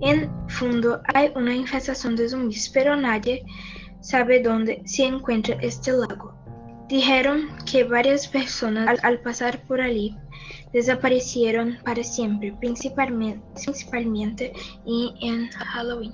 En fondo hay una infestación de zombies, pero nadie sabe dónde se encuentra este lago. Dijeron que varias personas al, pasar por allí desaparecieron para siempre, principalmente, principalmente en Halloween.